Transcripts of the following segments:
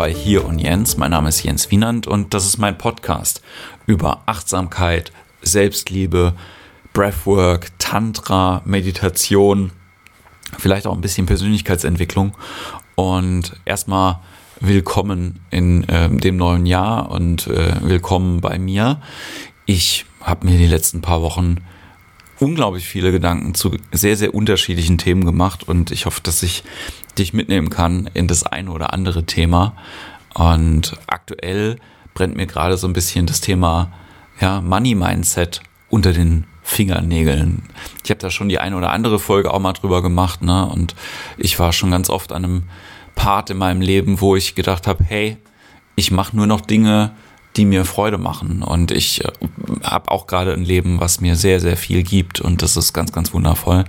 bei Hier und Jens. Mein Name ist Jens Wienand und das ist mein Podcast über Achtsamkeit, Selbstliebe, Breathwork, Tantra, Meditation, vielleicht auch ein bisschen Persönlichkeitsentwicklung. Und erstmal willkommen in äh, dem neuen Jahr und äh, willkommen bei mir. Ich habe mir die letzten paar Wochen unglaublich viele Gedanken zu sehr, sehr unterschiedlichen Themen gemacht und ich hoffe, dass ich dich mitnehmen kann in das eine oder andere Thema. Und aktuell brennt mir gerade so ein bisschen das Thema ja, Money Mindset unter den Fingernägeln. Ich habe da schon die eine oder andere Folge auch mal drüber gemacht, ne? Und ich war schon ganz oft an einem Part in meinem Leben, wo ich gedacht habe, hey, ich mache nur noch Dinge, die mir Freude machen. Und ich äh, habe auch gerade ein Leben, was mir sehr, sehr viel gibt. Und das ist ganz, ganz wundervoll.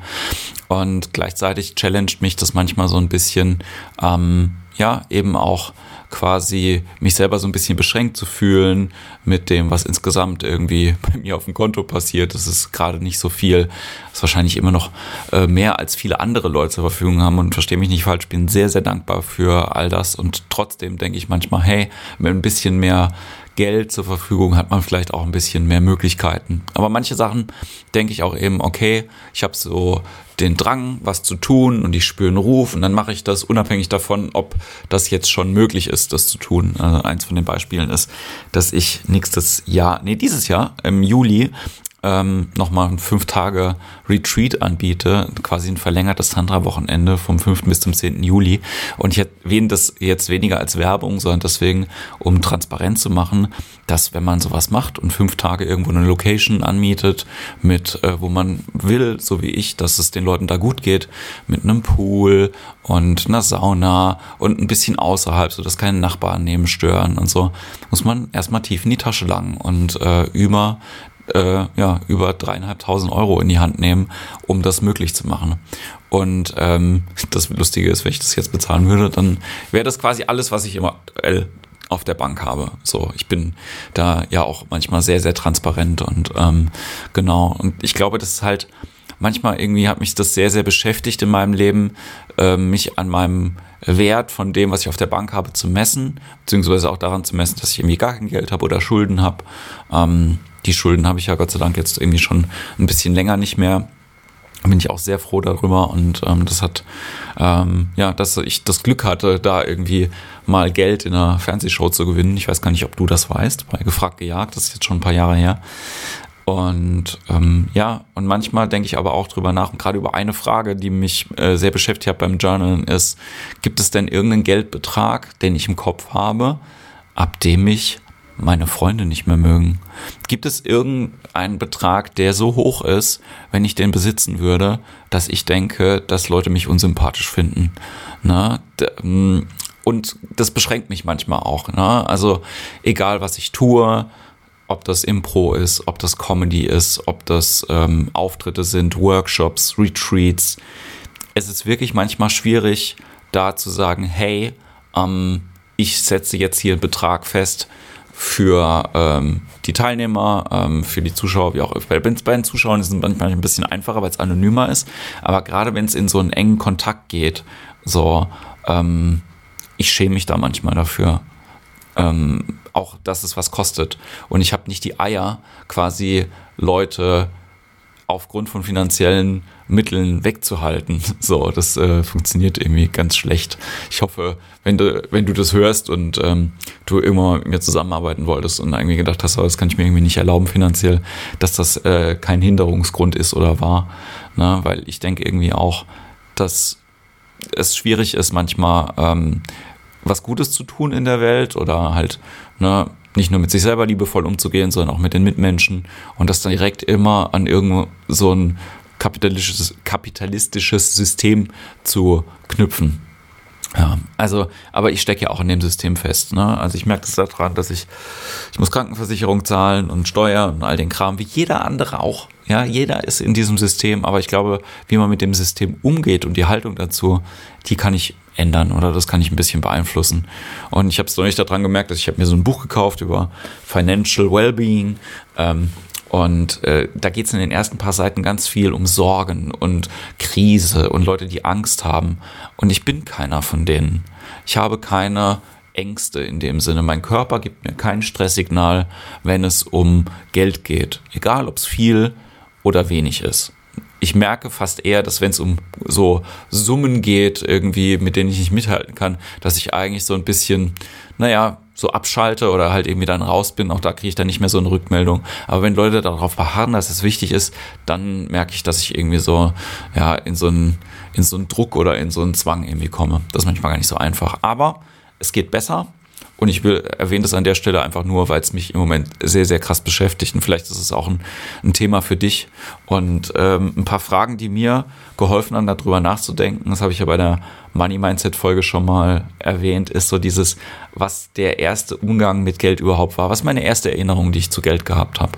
Und gleichzeitig challenged mich das manchmal so ein bisschen, ähm, ja, eben auch quasi mich selber so ein bisschen beschränkt zu fühlen mit dem, was insgesamt irgendwie bei mir auf dem Konto passiert. Das ist gerade nicht so viel. Das ist wahrscheinlich immer noch äh, mehr als viele andere Leute zur Verfügung haben und verstehe mich nicht falsch, bin sehr, sehr dankbar für all das und trotzdem denke ich manchmal, hey, mit ein bisschen mehr Geld zur Verfügung hat man vielleicht auch ein bisschen mehr Möglichkeiten. Aber manche Sachen denke ich auch eben, okay, ich habe so den Drang, was zu tun und ich spüre einen Ruf und dann mache ich das unabhängig davon, ob das jetzt schon möglich ist, das zu tun. Also eins von den Beispielen ist, dass ich nächstes Jahr, nee, dieses Jahr im Juli ähm, nochmal ein fünf Tage Retreat anbiete, quasi ein verlängertes Tantra-Wochenende vom 5. bis zum 10. Juli. Und ich erwähne das jetzt weniger als Werbung, sondern deswegen, um transparent zu machen, dass wenn man sowas macht und fünf Tage irgendwo eine Location anmietet, mit äh, wo man will, so wie ich, dass es den Leuten da gut geht, mit einem Pool und einer Sauna und ein bisschen außerhalb, so dass keine Nachbarn neben stören und so, muss man erstmal tief in die Tasche langen und äh, über äh, ja, über dreieinhalbtausend Euro in die Hand nehmen, um das möglich zu machen. Und ähm, das Lustige ist, wenn ich das jetzt bezahlen würde, dann wäre das quasi alles, was ich immer aktuell auf der Bank habe. So, ich bin da ja auch manchmal sehr, sehr transparent und ähm, genau. Und ich glaube, das ist halt manchmal irgendwie hat mich das sehr, sehr beschäftigt in meinem Leben, äh, mich an meinem Wert von dem, was ich auf der Bank habe, zu messen, beziehungsweise auch daran zu messen, dass ich irgendwie gar kein Geld habe oder Schulden habe. Ähm, die Schulden habe ich ja Gott sei Dank jetzt irgendwie schon ein bisschen länger nicht mehr. Bin ich auch sehr froh darüber und ähm, das hat, ähm, ja, dass ich das Glück hatte, da irgendwie mal Geld in einer Fernsehshow zu gewinnen. Ich weiß gar nicht, ob du das weißt, bei Gefragt gejagt, das ist jetzt schon ein paar Jahre her. Und ähm, ja, und manchmal denke ich aber auch drüber nach, und gerade über eine Frage, die mich äh, sehr beschäftigt hat beim Journalen, ist, gibt es denn irgendeinen Geldbetrag, den ich im Kopf habe, ab dem ich meine Freunde nicht mehr mögen? Gibt es irgendeinen Betrag, der so hoch ist, wenn ich den besitzen würde, dass ich denke, dass Leute mich unsympathisch finden? Na, mm, und das beschränkt mich manchmal auch. Ne? Also egal, was ich tue, ob das Impro ist, ob das Comedy ist, ob das ähm, Auftritte sind, Workshops, Retreats. Es ist wirklich manchmal schwierig, da zu sagen, hey, ähm, ich setze jetzt hier einen Betrag fest, für ähm, die Teilnehmer, ähm, für die Zuschauer, wie auch bei, bei den Zuschauern ist es manchmal ein bisschen einfacher, weil es anonymer ist. Aber gerade wenn es in so einen engen Kontakt geht, so, ähm, ich schäme mich da manchmal dafür. Ähm, auch, dass es was kostet. Und ich habe nicht die Eier, quasi Leute aufgrund von finanziellen Mitteln wegzuhalten. So, das äh, funktioniert irgendwie ganz schlecht. Ich hoffe, wenn du, wenn du das hörst und ähm, du irgendwann mit mir zusammenarbeiten wolltest und irgendwie gedacht hast, das kann ich mir irgendwie nicht erlauben finanziell, dass das äh, kein Hinderungsgrund ist oder war. Ne? Weil ich denke irgendwie auch, dass es schwierig ist, manchmal ähm, was Gutes zu tun in der Welt oder halt ne, nicht nur mit sich selber liebevoll umzugehen, sondern auch mit den Mitmenschen und das dann direkt immer an irgend so ein kapitalistisches, kapitalistisches System zu knüpfen. Ja, also, aber ich stecke ja auch in dem System fest. Ne? Also ich merke das daran, dass ich, ich muss Krankenversicherung zahlen und Steuern und all den Kram, wie jeder andere auch. Ja, jeder ist in diesem System, aber ich glaube, wie man mit dem System umgeht und die Haltung dazu, die kann ich ändern oder das kann ich ein bisschen beeinflussen. Und ich habe es noch nicht daran gemerkt, dass ich habe mir so ein Buch gekauft über Financial Wellbeing. Ähm, und äh, da geht es in den ersten paar Seiten ganz viel um Sorgen und Krise und Leute, die Angst haben. Und ich bin keiner von denen. Ich habe keine Ängste in dem Sinne. Mein Körper gibt mir kein Stresssignal, wenn es um Geld geht. Egal, ob es viel oder wenig ist. Ich merke fast eher, dass wenn es um so Summen geht, irgendwie, mit denen ich nicht mithalten kann, dass ich eigentlich so ein bisschen, naja, so abschalte oder halt irgendwie dann raus bin, auch da kriege ich dann nicht mehr so eine Rückmeldung. Aber wenn Leute darauf beharren, dass es wichtig ist, dann merke ich, dass ich irgendwie so, ja, in so einen, in so einen Druck oder in so einen Zwang irgendwie komme. Das ist manchmal gar nicht so einfach. Aber es geht besser. Und ich will erwähne das an der Stelle einfach nur, weil es mich im Moment sehr, sehr krass beschäftigt. Und vielleicht ist es auch ein, ein Thema für dich. Und ähm, ein paar Fragen, die mir geholfen haben, darüber nachzudenken, das habe ich ja bei der Money Mindset Folge schon mal erwähnt, ist so dieses, was der erste Umgang mit Geld überhaupt war. Was meine erste Erinnerung, die ich zu Geld gehabt habe.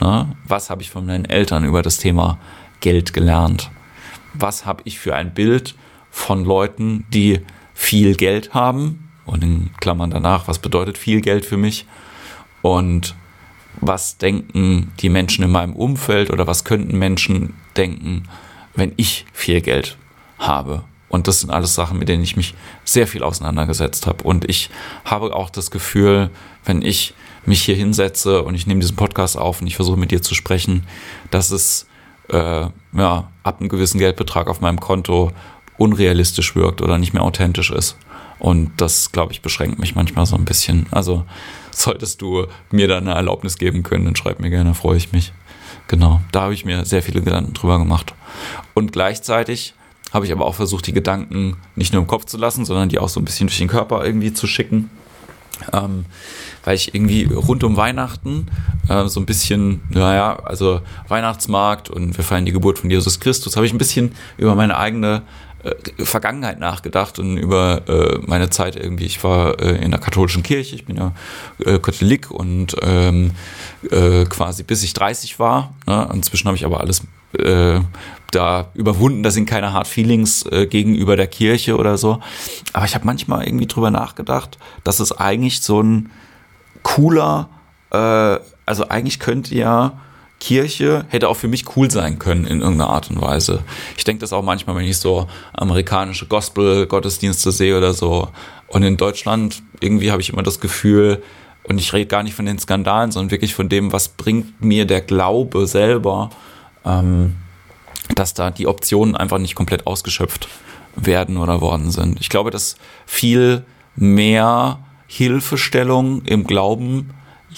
Ne? Was habe ich von meinen Eltern über das Thema Geld gelernt? Was habe ich für ein Bild von Leuten, die viel Geld haben? Und in Klammern danach, was bedeutet viel Geld für mich? Und was denken die Menschen in meinem Umfeld oder was könnten Menschen denken, wenn ich viel Geld habe? Und das sind alles Sachen, mit denen ich mich sehr viel auseinandergesetzt habe. Und ich habe auch das Gefühl, wenn ich mich hier hinsetze und ich nehme diesen Podcast auf und ich versuche mit dir zu sprechen, dass es äh, ja, ab einem gewissen Geldbetrag auf meinem Konto unrealistisch wirkt oder nicht mehr authentisch ist. Und das, glaube ich, beschränkt mich manchmal so ein bisschen. Also solltest du mir da eine Erlaubnis geben können, dann schreib mir gerne, freue ich mich. Genau, da habe ich mir sehr viele Gedanken drüber gemacht. Und gleichzeitig habe ich aber auch versucht, die Gedanken nicht nur im Kopf zu lassen, sondern die auch so ein bisschen durch den Körper irgendwie zu schicken. Ähm, weil ich irgendwie rund um Weihnachten äh, so ein bisschen, naja, also Weihnachtsmarkt und wir feiern die Geburt von Jesus Christus, habe ich ein bisschen über meine eigene äh, Vergangenheit nachgedacht und über äh, meine Zeit irgendwie. Ich war äh, in der katholischen Kirche, ich bin ja äh, Katholik und ähm, äh, quasi bis ich 30 war. Ne? Inzwischen habe ich aber alles äh, da überwunden. Da sind keine Hard Feelings gegenüber der Kirche oder so. Aber ich habe manchmal irgendwie drüber nachgedacht, dass es eigentlich so ein cooler, also eigentlich könnte ja Kirche hätte auch für mich cool sein können in irgendeiner Art und Weise. Ich denke das auch manchmal, wenn ich so amerikanische Gospel-Gottesdienste sehe oder so. Und in Deutschland irgendwie habe ich immer das Gefühl, und ich rede gar nicht von den Skandalen, sondern wirklich von dem, was bringt mir der Glaube selber, ähm, dass da die Optionen einfach nicht komplett ausgeschöpft werden oder worden sind. Ich glaube, dass viel mehr Hilfestellung im Glauben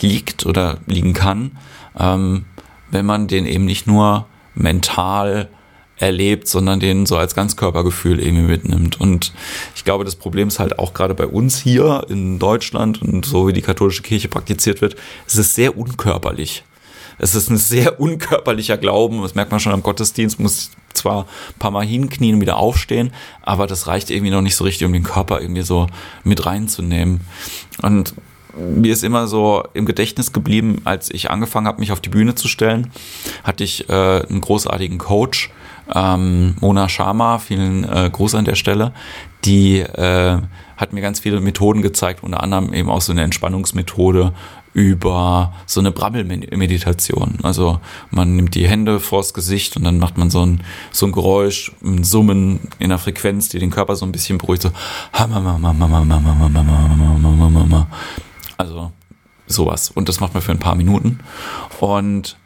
liegt oder liegen kann, ähm, wenn man den eben nicht nur mental erlebt, sondern den so als Ganzkörpergefühl irgendwie mitnimmt. Und ich glaube, das Problem ist halt auch gerade bei uns hier in Deutschland und so wie die katholische Kirche praktiziert wird, es ist sehr unkörperlich. Es ist ein sehr unkörperlicher Glauben. Das merkt man schon am Gottesdienst. Muss zwar ein paar Mal hinknien und wieder aufstehen, aber das reicht irgendwie noch nicht so richtig, um den Körper irgendwie so mit reinzunehmen. Und mir ist immer so im Gedächtnis geblieben, als ich angefangen habe, mich auf die Bühne zu stellen, hatte ich äh, einen großartigen Coach, ähm, Mona Sharma, vielen äh, Gruß an der Stelle, die äh, hat mir ganz viele Methoden gezeigt, unter anderem eben auch so eine Entspannungsmethode über so eine Brabbelmeditation. Also man nimmt die Hände vors Gesicht und dann macht man so ein, so ein Geräusch, ein Summen in der Frequenz, die den Körper so ein bisschen beruhigt. So also sowas. Und das macht man für ein paar Minuten. Und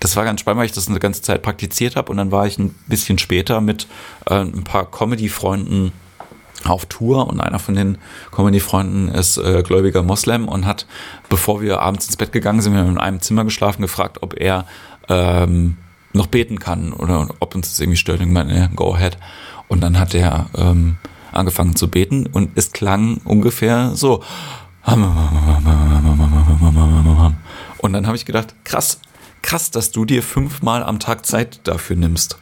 das war ganz spannend, weil ich das eine ganze Zeit praktiziert habe. Und dann war ich ein bisschen später mit äh, ein paar Comedy-Freunden auf Tour und einer von den Comedy-Freunden ist äh, gläubiger Moslem und hat, bevor wir abends ins Bett gegangen sind, wir haben in einem Zimmer geschlafen, gefragt, ob er ähm, noch beten kann oder ob uns das irgendwie stört. Ich meine, go ahead. Und dann hat er ähm, angefangen zu beten und es klang ungefähr so. Und dann habe ich gedacht, krass, krass, dass du dir fünfmal am Tag Zeit dafür nimmst.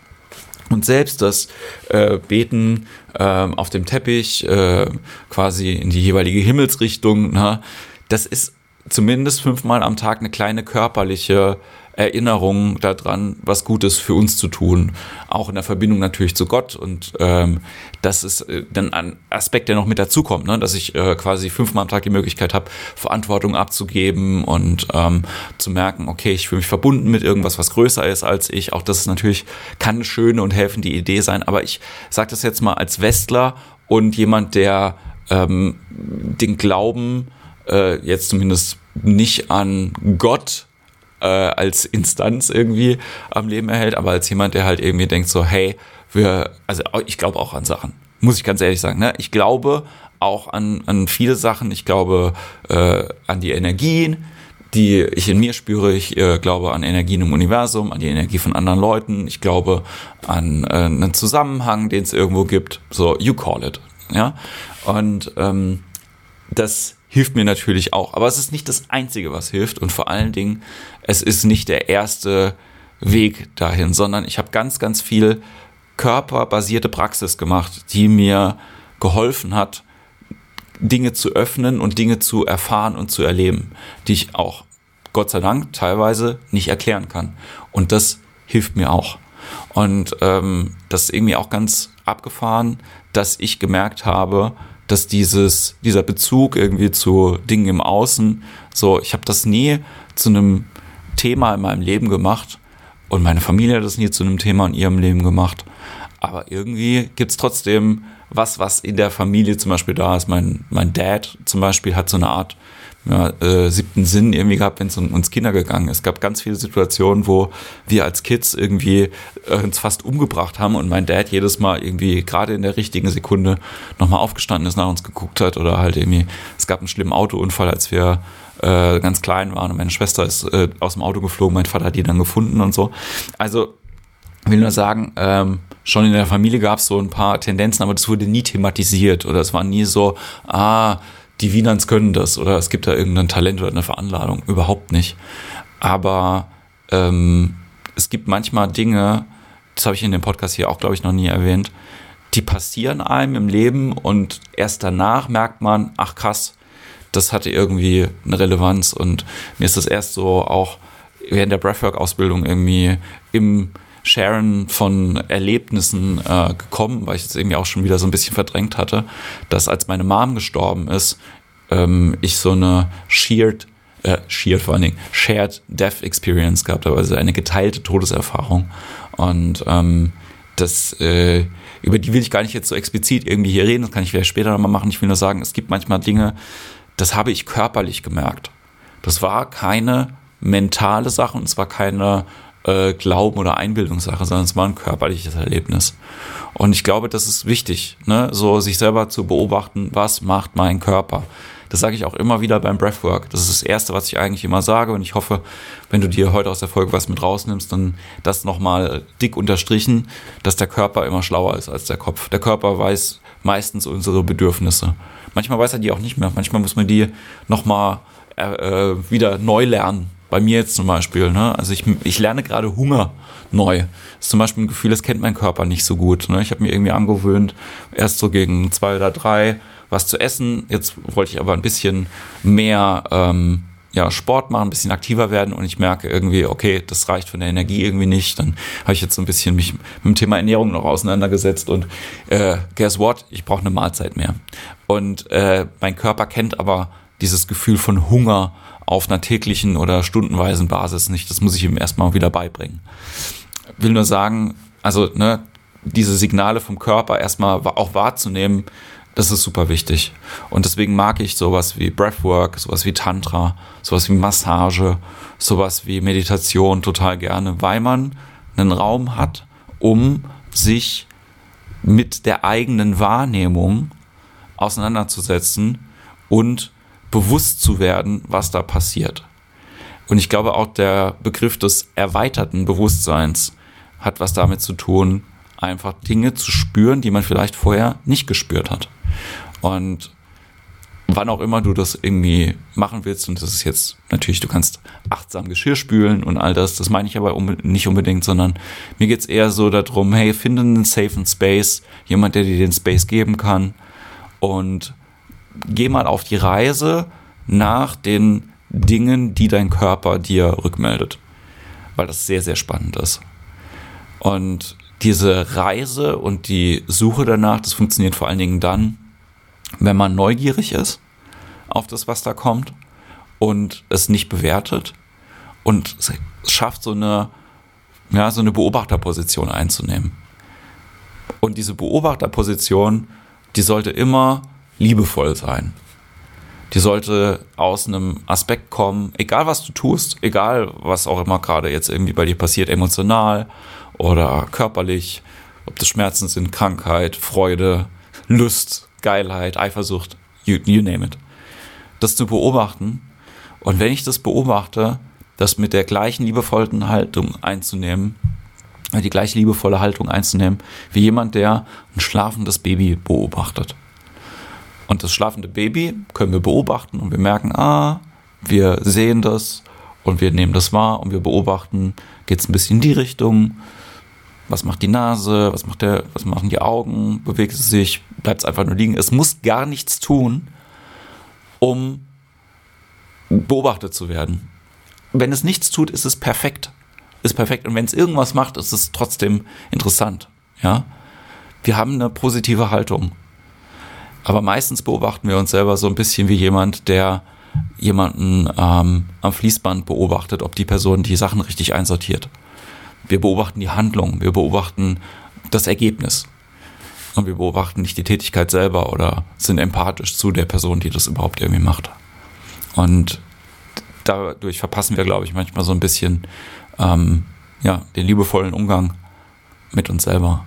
Und selbst das äh, Beten äh, auf dem Teppich, äh, quasi in die jeweilige Himmelsrichtung, na, das ist zumindest fünfmal am Tag eine kleine körperliche Erinnerung daran, was Gutes für uns zu tun. Auch in der Verbindung natürlich zu Gott. Und ähm, das ist äh, dann ein Aspekt, der noch mit dazukommt, ne? dass ich äh, quasi fünfmal am Tag die Möglichkeit habe, Verantwortung abzugeben und ähm, zu merken, okay, ich fühle mich verbunden mit irgendwas, was größer ist als ich. Auch das ist natürlich, kann eine schöne und helfende Idee sein. Aber ich sage das jetzt mal als Westler und jemand, der ähm, den Glauben, äh, jetzt zumindest nicht an Gott äh, als Instanz irgendwie am Leben erhält, aber als jemand, der halt irgendwie denkt so, hey, wir, also ich glaube auch an Sachen, muss ich ganz ehrlich sagen. Ne? Ich glaube auch an, an viele Sachen. Ich glaube äh, an die Energien, die ich in mir spüre. Ich äh, glaube an Energien im Universum, an die Energie von anderen Leuten. Ich glaube an äh, einen Zusammenhang, den es irgendwo gibt. So, you call it. Ja. Und ähm, das hilft mir natürlich auch. Aber es ist nicht das Einzige, was hilft. Und vor allen Dingen, es ist nicht der erste Weg dahin, sondern ich habe ganz, ganz viel körperbasierte Praxis gemacht, die mir geholfen hat, Dinge zu öffnen und Dinge zu erfahren und zu erleben, die ich auch, Gott sei Dank, teilweise nicht erklären kann. Und das hilft mir auch. Und ähm, das ist irgendwie auch ganz abgefahren, dass ich gemerkt habe, dass dieses, dieser Bezug irgendwie zu Dingen im Außen, so, ich habe das nie zu einem Thema in meinem Leben gemacht und meine Familie hat das nie zu einem Thema in ihrem Leben gemacht. Aber irgendwie gibt es trotzdem was, was in der Familie zum Beispiel da ist. Mein, mein Dad zum Beispiel hat so eine Art ja, äh, siebten Sinn irgendwie gehabt, wenn es um uns Kinder gegangen ist. Es gab ganz viele Situationen, wo wir als Kids irgendwie äh, uns fast umgebracht haben und mein Dad jedes Mal irgendwie gerade in der richtigen Sekunde nochmal aufgestanden ist, nach uns geguckt hat oder halt irgendwie, es gab einen schlimmen Autounfall, als wir äh, ganz klein waren und meine Schwester ist äh, aus dem Auto geflogen, mein Vater hat die dann gefunden und so. Also ich will nur sagen, ähm, schon in der Familie gab es so ein paar Tendenzen, aber das wurde nie thematisiert oder es war nie so, ah, die Wienerns können das oder es gibt da irgendein Talent oder eine Veranladung. Überhaupt nicht. Aber ähm, es gibt manchmal Dinge, das habe ich in dem Podcast hier auch, glaube ich, noch nie erwähnt, die passieren einem im Leben und erst danach merkt man, ach krass, das hatte irgendwie eine Relevanz und mir ist das erst so auch während der Breathwork-Ausbildung irgendwie im Sharen von Erlebnissen äh, gekommen, weil ich es irgendwie auch schon wieder so ein bisschen verdrängt hatte, dass als meine Mom gestorben ist, ähm, ich so eine shared, äh, shared vor allen Dingen, shared Death Experience gehabt habe, also eine geteilte Todeserfahrung. Und ähm, das, äh, über die will ich gar nicht jetzt so explizit irgendwie hier reden, das kann ich vielleicht später nochmal machen. Ich will nur sagen, es gibt manchmal Dinge, das habe ich körperlich gemerkt. Das war keine mentale Sache und es war keine äh, Glauben oder Einbildungssache, sondern es war ein körperliches Erlebnis. Und ich glaube, das ist wichtig, ne? so sich selber zu beobachten, was macht mein Körper. Das sage ich auch immer wieder beim Breathwork. Das ist das Erste, was ich eigentlich immer sage. Und ich hoffe, wenn du dir heute aus der Folge was mit rausnimmst, dann das nochmal dick unterstrichen, dass der Körper immer schlauer ist als der Kopf. Der Körper weiß meistens unsere Bedürfnisse. Manchmal weiß er die auch nicht mehr. Manchmal muss man die nochmal äh, äh wieder neu lernen. Bei mir jetzt zum Beispiel. Ne? Also ich, ich lerne gerade Hunger neu. Das ist zum Beispiel ein Gefühl, das kennt mein Körper nicht so gut. Ne? Ich habe mir irgendwie angewöhnt, erst so gegen zwei oder drei was zu essen. Jetzt wollte ich aber ein bisschen mehr ähm, ja, Sport machen, ein bisschen aktiver werden und ich merke irgendwie, okay, das reicht von der Energie irgendwie nicht. Dann habe ich jetzt so ein bisschen mich mit dem Thema Ernährung noch auseinandergesetzt und äh, guess what? Ich brauche eine Mahlzeit mehr. Und äh, mein Körper kennt aber dieses Gefühl von Hunger auf einer täglichen oder stundenweisen Basis nicht. Das muss ich ihm erstmal wieder beibringen. Will nur sagen, also ne, diese Signale vom Körper erstmal auch wahrzunehmen, das ist super wichtig. Und deswegen mag ich sowas wie Breathwork, sowas wie Tantra, sowas wie Massage, sowas wie Meditation total gerne, weil man einen Raum hat, um sich mit der eigenen Wahrnehmung auseinanderzusetzen und bewusst zu werden, was da passiert. Und ich glaube auch der Begriff des erweiterten Bewusstseins hat was damit zu tun, einfach Dinge zu spüren, die man vielleicht vorher nicht gespürt hat. Und wann auch immer du das irgendwie machen willst, und das ist jetzt natürlich, du kannst achtsam Geschirr spülen und all das, das meine ich aber nicht unbedingt, sondern mir geht es eher so darum, hey, finde einen safen Space, jemand, der dir den Space geben kann und geh mal auf die Reise nach den Dingen, die dein Körper dir rückmeldet, weil das sehr, sehr spannend ist. Und diese Reise und die Suche danach, das funktioniert vor allen Dingen dann, wenn man neugierig ist auf das, was da kommt und es nicht bewertet und es schafft, so eine, ja, so eine Beobachterposition einzunehmen. Und diese Beobachterposition, die sollte immer liebevoll sein. Die sollte aus einem Aspekt kommen, egal was du tust, egal was auch immer gerade jetzt irgendwie bei dir passiert, emotional oder körperlich, ob das Schmerzen sind, Krankheit, Freude, Lust, Geilheit, Eifersucht, you, you name it. Das zu beobachten. Und wenn ich das beobachte, das mit der gleichen liebevollen Haltung einzunehmen, die gleiche liebevolle Haltung einzunehmen, wie jemand, der ein schlafendes Baby beobachtet. Und das schlafende Baby können wir beobachten und wir merken, ah, wir sehen das und wir nehmen das wahr und wir beobachten, geht es ein bisschen in die Richtung, was macht die Nase, was, macht der, was machen die Augen, bewegt es sich, bleibt es einfach nur liegen. Es muss gar nichts tun, um beobachtet zu werden. Wenn es nichts tut, ist es perfekt. Ist perfekt. Und wenn es irgendwas macht, ist es trotzdem interessant. Ja? Wir haben eine positive Haltung. Aber meistens beobachten wir uns selber so ein bisschen wie jemand, der jemanden ähm, am Fließband beobachtet, ob die Person die Sachen richtig einsortiert. Wir beobachten die Handlung, wir beobachten das Ergebnis. Und wir beobachten nicht die Tätigkeit selber oder sind empathisch zu der Person, die das überhaupt irgendwie macht. Und dadurch verpassen wir, glaube ich, manchmal so ein bisschen ähm, ja, den liebevollen Umgang mit uns selber.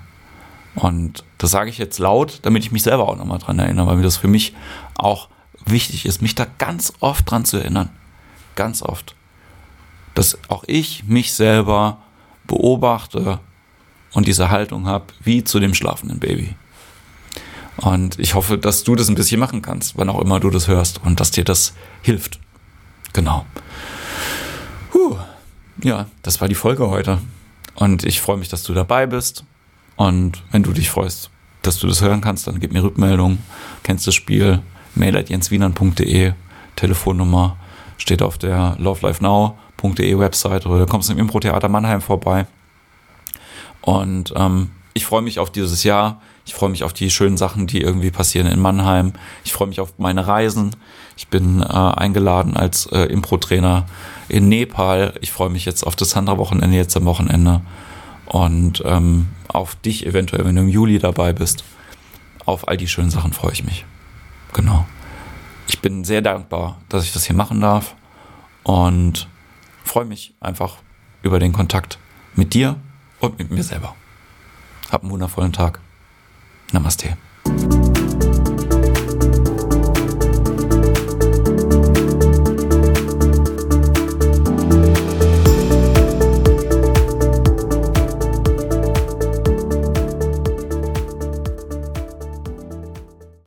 Und das sage ich jetzt laut, damit ich mich selber auch nochmal dran erinnere, weil mir das für mich auch wichtig ist, mich da ganz oft dran zu erinnern. Ganz oft. Dass auch ich mich selber beobachte und diese Haltung habe, wie zu dem schlafenden Baby. Und ich hoffe, dass du das ein bisschen machen kannst, wann auch immer du das hörst und dass dir das hilft. Genau. Puh. Ja, das war die Folge heute. Und ich freue mich, dass du dabei bist. Und wenn du dich freust, dass du das hören kannst, dann gib mir Rückmeldung. Kennst das Spiel? Mail at jenswienern.de, Telefonnummer steht auf der lovelifenow.de Website oder kommst im Impro-Theater Mannheim vorbei. Und ähm, ich freue mich auf dieses Jahr. Ich freue mich auf die schönen Sachen, die irgendwie passieren in Mannheim. Ich freue mich auf meine Reisen. Ich bin äh, eingeladen als äh, Impro-Trainer in Nepal. Ich freue mich jetzt auf das Sandra-Wochenende jetzt am Wochenende und ähm, auf dich eventuell, wenn du im Juli dabei bist. Auf all die schönen Sachen freue ich mich. Genau. Ich bin sehr dankbar, dass ich das hier machen darf und freue mich einfach über den Kontakt mit dir und mit mir selber. Hab einen wundervollen Tag. Namaste.